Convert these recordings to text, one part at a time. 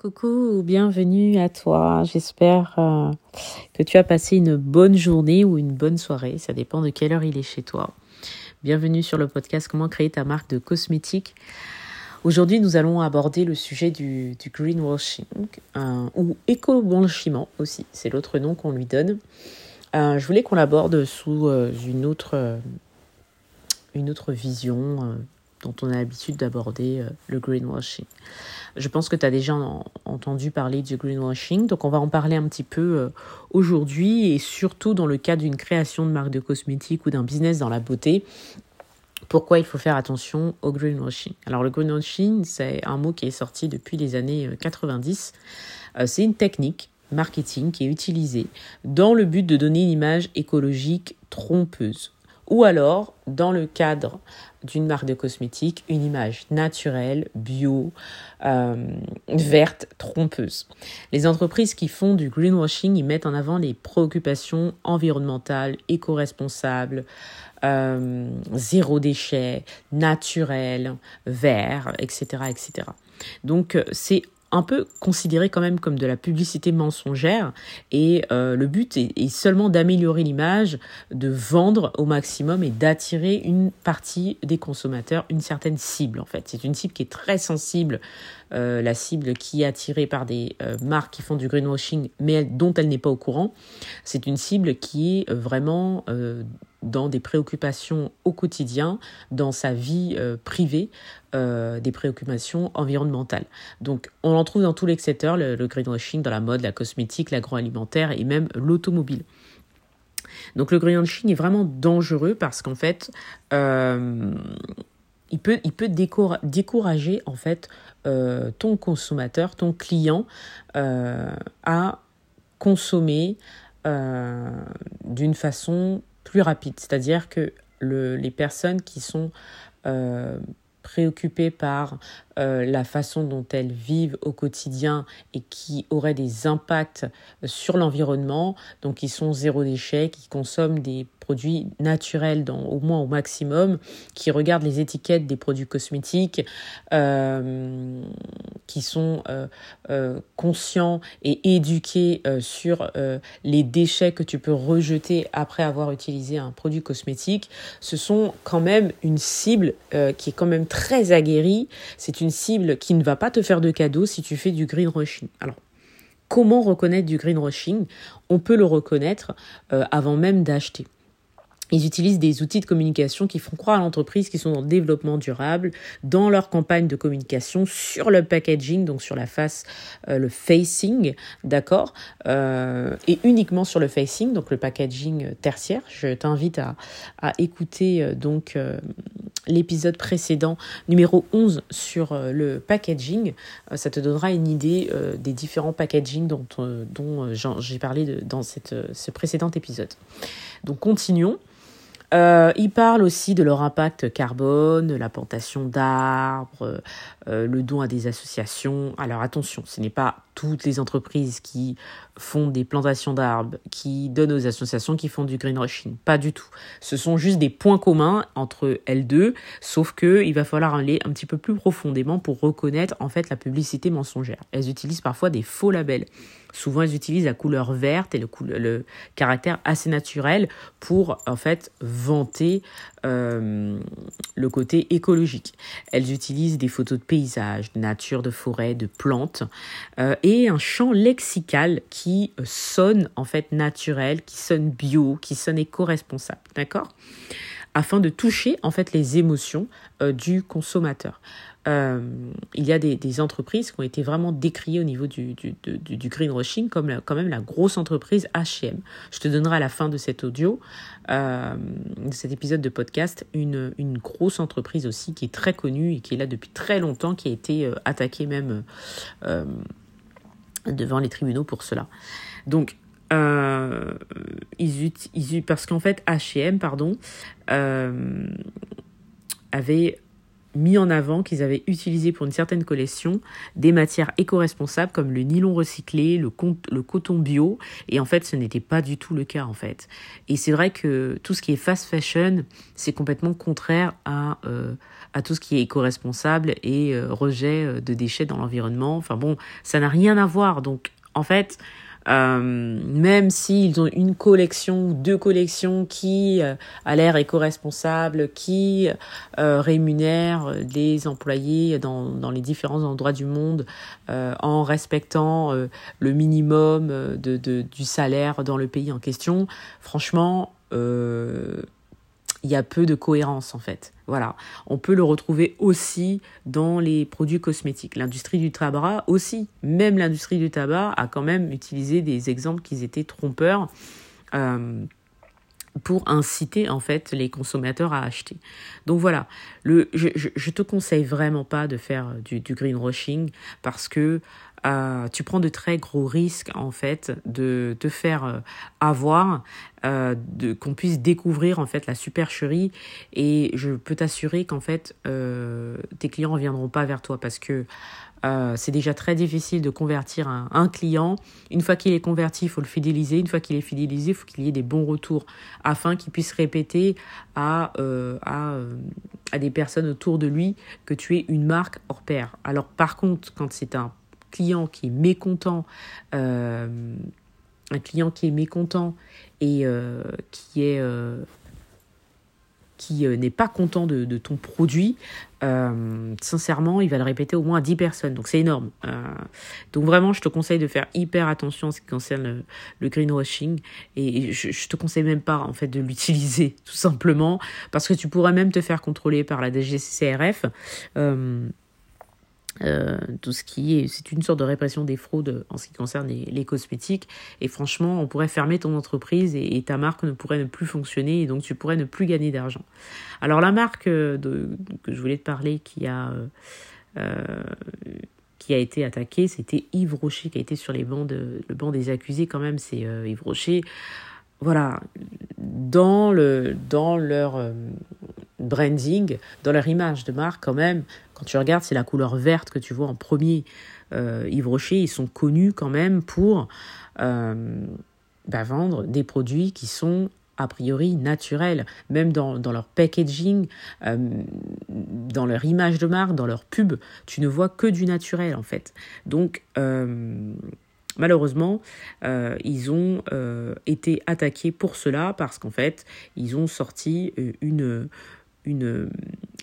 Coucou, bienvenue à toi. J'espère euh, que tu as passé une bonne journée ou une bonne soirée. Ça dépend de quelle heure il est chez toi. Bienvenue sur le podcast Comment créer ta marque de cosmétiques. Aujourd'hui, nous allons aborder le sujet du, greenwashing euh, ou éco-blanchiment aussi. C'est l'autre nom qu'on lui donne. Euh, je voulais qu'on l'aborde sous une, autre, une autre vision dont on a l'habitude d'aborder le greenwashing. Je pense que tu as déjà entendu parler du greenwashing, donc on va en parler un petit peu euh, aujourd'hui et surtout dans le cas d'une création de marque de cosmétiques ou d'un business dans la beauté. Pourquoi il faut faire attention au greenwashing? Alors le greenwashing, c'est un mot qui est sorti depuis les années 90. Euh, euh, c'est une technique marketing qui est utilisée dans le but de donner une image écologique trompeuse ou alors, dans le cadre d'une marque de cosmétiques, une image naturelle, bio, euh, verte, trompeuse. Les entreprises qui font du greenwashing, ils mettent en avant les préoccupations environnementales, éco-responsables, euh, zéro déchet, naturel, vert, etc., etc. Donc, euh, c'est un peu considéré quand même comme de la publicité mensongère et euh, le but est, seulement d'améliorer l'image, de vendre au maximum et d'attirer une partie des consommateurs, une certaine cible en fait. C'est une cible qui est très sensible, euh, la cible qui est attirée par des euh, marques qui font du greenwashing mais dont elle n'est pas au courant. C'est une cible qui est vraiment dans des préoccupations au quotidien, dans sa vie euh, privée, euh, des préoccupations environnementales. Donc on en trouve dans tous les secteurs, le, greenwashing dans la mode, la cosmétique, l'agroalimentaire et même l'automobile. Donc le greenwashing est vraiment dangereux parce qu'en fait, euh, il peut, il peut décourager en fait ton consommateur, ton client à consommer d'une façon plus rapide. C'est-à-dire que le, les personnes qui sont euh, préoccupées par euh, la façon dont elles vivent au quotidien et qui auraient des impacts sur l'environnement, donc qui sont zéro déchet, qui consomment des produits naturels au moins au maximum, qui regardent les étiquettes des produits cosmétiques, euh, qui sont euh, euh, conscients et éduqués sur les déchets que tu peux rejeter après avoir utilisé un produit cosmétique, ce sont quand même une cible qui est quand même très aguerrie. C'est une cible qui ne va pas te faire de cadeaux si tu fais du greenwashing. Alors, comment reconnaître du greenwashing? On peut le reconnaître avant même d'acheter. Ils utilisent des outils de communication qui font croire à l'entreprise qu'ils sont dans le développement durable dans leur campagne de communication sur le packaging, donc sur la face, euh, le facing, d'accord, euh, et uniquement sur le facing, donc le packaging tertiaire. Je t'invite à, écouter euh, donc l'épisode précédent numéro 11 sur le packaging. ça te donnera une idée des différents packaging dont, j'ai parlé dans ce précédent épisode. Donc continuons. Euh, ils parlent aussi de leur impact carbone, la plantation d'arbres, euh, le don à des associations. Alors attention, ce n'est pas toutes les entreprises qui font des plantations d'arbres, qui donnent aux associations qui font du greenwashing. Pas du tout. Ce sont juste des points communs entre elles deux, sauf que il va falloir aller un petit peu plus profondément pour reconnaître en fait la publicité mensongère. Elles utilisent parfois des faux labels. Souvent, elles utilisent la couleur verte et le, caractère assez naturel pour en fait vanter euh, le côté écologique. Elles utilisent des photos de paysages, de nature, de forêt, de plantes euh, et un champ lexical qui sonne en fait naturel, qui sonne bio, qui sonne éco-responsable, d'accord? Afin de toucher en fait les émotions euh, du consommateur. Euh, il y a des, entreprises qui ont été vraiment décriées au niveau du, du, du, greenwashing, comme quand même la grosse entreprise H&M. Je te donnerai à la fin de cet audio, euh, de cet épisode de podcast, une, une grosse entreprise aussi qui est très connue et qui est là depuis très longtemps, qui a été euh, attaquée même devant les tribunaux pour cela. Donc, ils, ils, parce qu'en fait, H&M, pardon, avait mis en avant qu'ils avaient utilisé pour une certaine collection des matières éco-responsables comme le nylon recyclé, le, coton bio, et en fait ce n'était pas du tout le cas en fait. Et c'est vrai que tout ce qui est fast fashion, c'est complètement contraire à, euh, à tout ce qui est éco-responsable et rejet de déchets dans l'environnement. Enfin bon, ça n'a rien à voir. Donc en fait, euh, même s'ils ont une collection ou deux collections qui euh, a l'air éco-responsable, qui euh, rémunère les employés dans, dans, les différents endroits du monde en respectant le minimum de, de, du salaire dans le pays en question, franchement, il y a peu de cohérence en fait. Voilà, on peut le retrouver aussi dans les produits cosmétiques. L'industrie du tabac aussi, même l'industrie du tabac a quand même utilisé des exemples qui étaient trompeurs. Euh, pour inciter en fait les consommateurs à acheter. Donc voilà, le, je, te conseille vraiment pas de faire du greenwashing parce que euh, tu prends de très gros risques en fait de te faire euh, avoir, euh, de qu'on puisse découvrir en fait la supercherie et je peux t'assurer qu'en fait tes clients ne reviendront pas vers toi parce que c'est déjà très difficile de convertir un, client. Une fois qu'il est converti, il faut le fidéliser. Une fois qu'il est fidélisé, il faut qu'il y ait des bons retours afin qu'il puisse répéter à, à, à des personnes autour de lui que tu es une marque hors pair. Alors par contre, quand c'est un client qui est mécontent, euh, un client qui est mécontent et euh, qui est euh, qui n'est pas content de, ton produit, sincèrement, il va le répéter au moins à 10 personnes. Donc c'est énorme. donc vraiment, je te conseille de faire hyper attention en ce qui concerne le, greenwashing. Et je, te conseille même pas en fait de l'utiliser, tout simplement, parce que tu pourrais même te faire contrôler par la DGCCRF. Euh, tout ce qui est, c'est une sorte de répression des fraudes en ce qui concerne les, cosmétiques. Et franchement, on pourrait fermer ton entreprise et, ta marque ne pourrait ne plus fonctionner et donc tu pourrais ne plus gagner d'argent. Alors la marque euh, de, que je voulais te parler qui a euh, qui a été attaquée, c'était Yves Rocher qui a été sur les bancs le banc des accusés quand même. C'est Yves Rocher. Voilà, dans le dans leur branding, dans leur image de marque quand même, quand tu regardes, c'est la couleur verte que tu vois en premier. Euh, Yves Rocher, ils sont connus quand même pour euh, bah, vendre des produits qui sont a priori naturels, même dans, leur packaging, euh, dans leur image de marque, dans leur pub, tu ne vois que du naturel en fait. Donc malheureusement, ils ont été attaqués pour cela parce qu'en fait, ils ont sorti une une,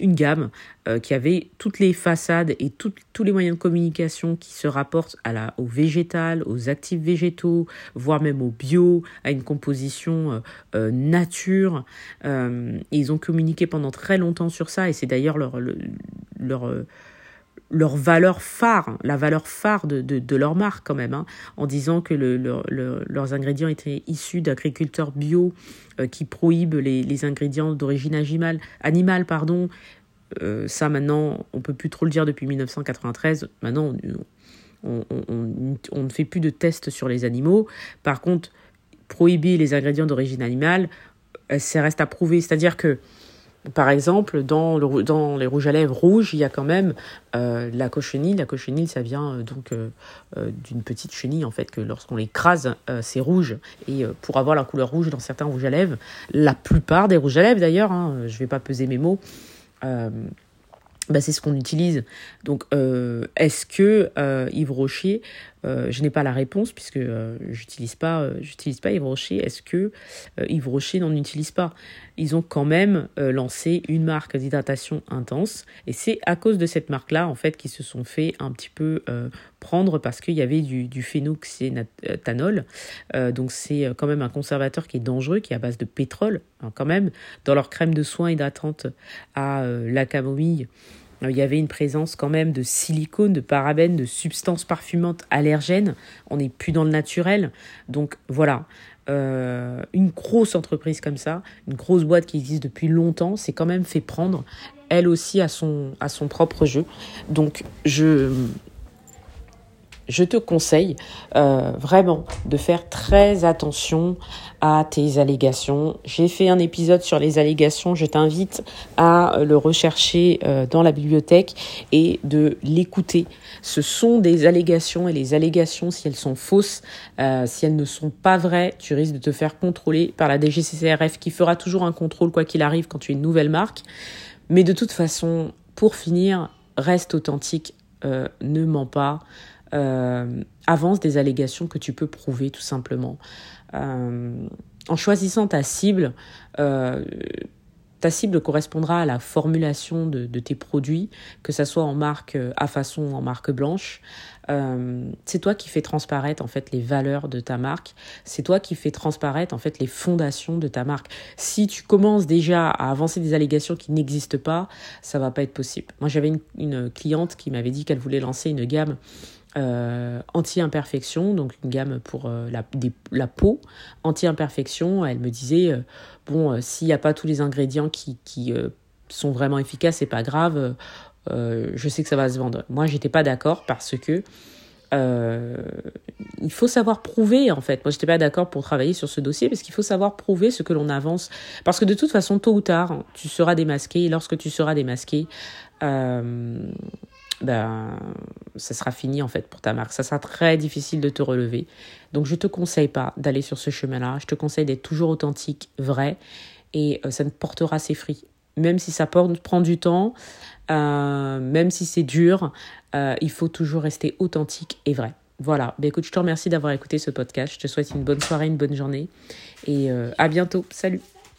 une gamme euh, qui avait toutes les façades et tous les moyens de communication qui se rapportent à la, au végétal, aux actifs végétaux, voire même au bio, à une composition euh, euh, nature. ils ont communiqué pendant très longtemps sur ça et c'est d'ailleurs leur, leur leur valeur phare, la valeur phare de, de, leur marque quand même, hein, en disant que le, leurs ingrédients étaient issus d'agriculteurs bio euh, qui prohibent les, ingrédients d'origine animale, animale pardon. Euh, ça maintenant, on peut plus trop le dire depuis 1993. Maintenant, on, on, on, ne fait plus de tests sur les animaux. Par contre, prohiber les ingrédients d'origine animale, euh, ça reste à prouver. C'est-à-dire que par exemple, dans, le, dans les rouges à lèvres rouges, il y a quand même euh, la cochenille. La cochenille, ça vient euh, donc euh, d'une petite chenille, en fait, que lorsqu'on l'écrase, c'est rouge. Et pour avoir la couleur rouge dans certains rouges à lèvres, la plupart des rouges à lèvres d'ailleurs, hein, je ne vais pas peser mes mots, bah, c'est ce qu'on utilise. Donc, est-ce que Yves Rocher, euh, je n'ai pas la réponse puisque j'utilise pas, j'utilise pas Yves Rocher. Est-ce que Yves Rocher n'en utilise pas? Ils ont quand même lancé une marque d'hydratation intense et c'est à cause de cette marque-là en fait qu'ils se sont fait un petit peu prendre parce qu'il y avait du, du donc c'est quand même un conservateur qui est dangereux, qui est à base de pétrole hein, quand même. Dans leur crème de soins hydratante à la camomille. Euh, il y avait une présence quand même de silicone, de parabènes, de substances parfumantes allergènes. On n'est plus dans le naturel. Donc voilà, euh, une grosse entreprise comme ça, une grosse boîte qui existe depuis longtemps, c'est quand même fait prendre elle aussi à son, à son propre jeu. Donc je je te conseille euh, vraiment de faire très attention à tes allégations. J'ai fait un épisode sur les allégations, je t'invite à le rechercher euh, dans la bibliothèque et de l'écouter. Ce sont des allégations et les allégations, si elles sont fausses, euh, si elles ne sont pas vraies, tu risques de te faire contrôler par la DGCCRF qui fera toujours un contrôle quoi qu'il arrive quand tu es une nouvelle marque. Mais de toute façon, pour finir, reste authentique, ne mens pas, avance des allégations que tu peux prouver tout simplement. en choisissant ta cible, ta cible correspondra à la formulation de, tes produits, que ce soit en marque euh, à façon ou en marque blanche. Euh, c'est toi qui fais transparaître en fait les valeurs de ta marque. C'est toi qui fais transparaître en fait les fondations de ta marque. Si tu commences déjà à avancer des allégations qui n'existent pas, ça va pas être possible. Moi, j'avais une cliente qui m'avait dit qu'elle voulait lancer une gamme euh, anti-imperfection, donc une gamme pour euh, la, peau, anti-imperfection. Elle me disait, euh, bon, s'il n'y a pas tous les ingrédients qui, qui sont vraiment efficaces, c'est pas grave, je sais que ça va se vendre. Moi, j'étais pas d'accord parce que il faut savoir prouver en fait. Moi, j'étais pas d'accord pour travailler sur ce dossier parce qu'il faut savoir prouver ce que l'on avance. Parce que de toute façon, tôt ou tard, tu seras démasqué. Et lorsque tu seras démasqué, ben, ça sera fini en fait pour ta marque. Ça sera très difficile de te relever. Donc je te conseille pas d'aller sur ce chemin-là. Je te conseille d'être toujours authentique, vrai, et euh, ça ne portera ses fruits. Même si ça prend du temps, euh, même si c'est dur, euh, il faut toujours rester authentique et vrai. Voilà. Ben, écoute, je te remercie d'avoir écouté ce podcast. Je te souhaite une bonne soirée, une bonne journée, et à bientôt. Salut.